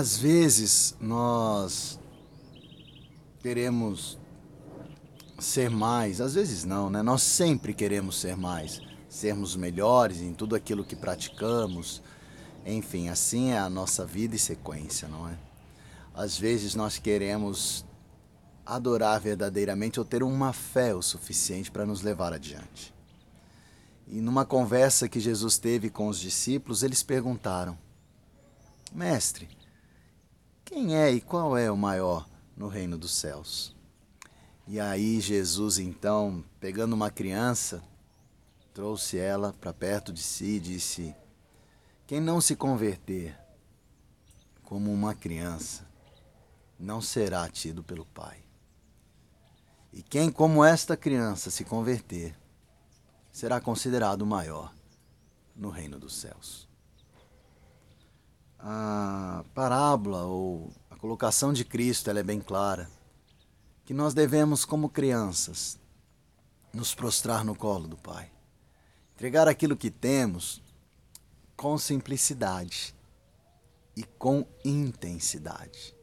Às vezes nós queremos ser mais, às vezes não, né? Nós sempre queremos ser mais, sermos melhores em tudo aquilo que praticamos. Enfim, assim é a nossa vida e sequência, não é? Às vezes nós queremos adorar verdadeiramente ou ter uma fé o suficiente para nos levar adiante. E numa conversa que Jesus teve com os discípulos, eles perguntaram: Mestre, quem é e qual é o maior no reino dos céus? E aí Jesus, então, pegando uma criança, trouxe ela para perto de si e disse: Quem não se converter como uma criança, não será tido pelo Pai. E quem, como esta criança, se converter, será considerado maior no reino dos céus. A parábola ou a colocação de Cristo ela é bem clara que nós devemos, como crianças, nos prostrar no colo do Pai. Entregar aquilo que temos com simplicidade e com intensidade.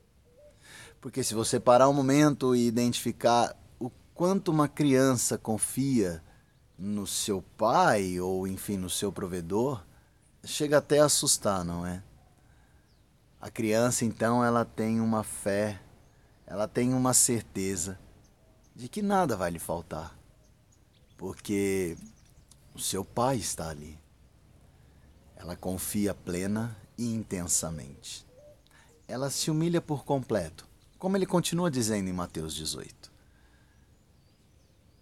Porque se você parar um momento e identificar o quanto uma criança confia no seu pai ou enfim no seu provedor, chega até a assustar, não é? A criança então ela tem uma fé ela tem uma certeza de que nada vai lhe faltar, porque o seu pai está ali. Ela confia plena e intensamente. Ela se humilha por completo, como ele continua dizendo em Mateus 18.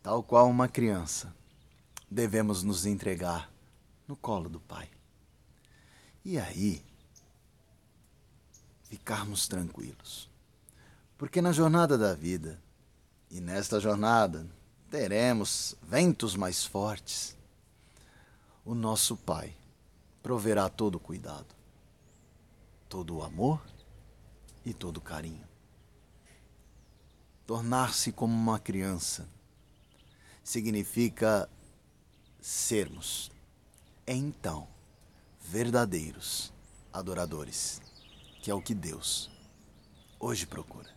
Tal qual uma criança, devemos nos entregar no colo do Pai. E aí, ficarmos tranquilos porque na jornada da vida, e nesta jornada teremos ventos mais fortes, o nosso Pai proverá todo o cuidado, todo o amor e todo o carinho. Tornar-se como uma criança significa sermos, então, verdadeiros adoradores, que é o que Deus hoje procura.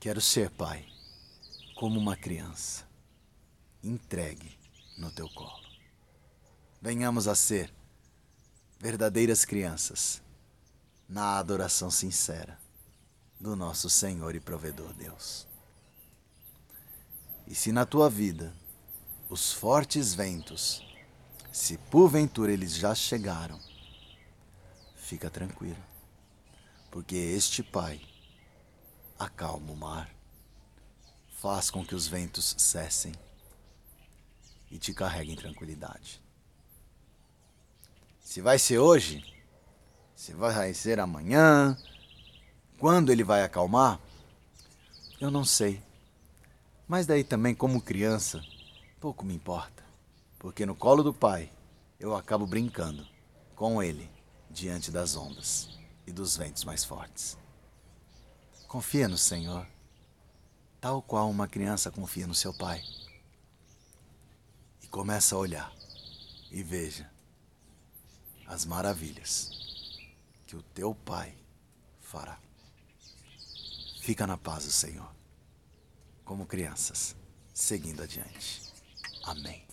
Quero ser pai, como uma criança, entregue no teu colo. Venhamos a ser verdadeiras crianças na adoração sincera do nosso Senhor e Provedor Deus. E se na tua vida os fortes ventos, se porventura eles já chegaram, fica tranquilo, porque este Pai acalma o mar, faz com que os ventos cessem e te carregue em tranquilidade. Se vai ser hoje, se vai ser amanhã, quando ele vai acalmar, eu não sei. Mas daí também, como criança, pouco me importa, porque no colo do pai eu acabo brincando com ele diante das ondas e dos ventos mais fortes. Confia no Senhor, tal qual uma criança confia no seu pai. E começa a olhar e veja as maravilhas que o teu pai fará. Fica na paz do Senhor, como crianças, seguindo adiante. Amém.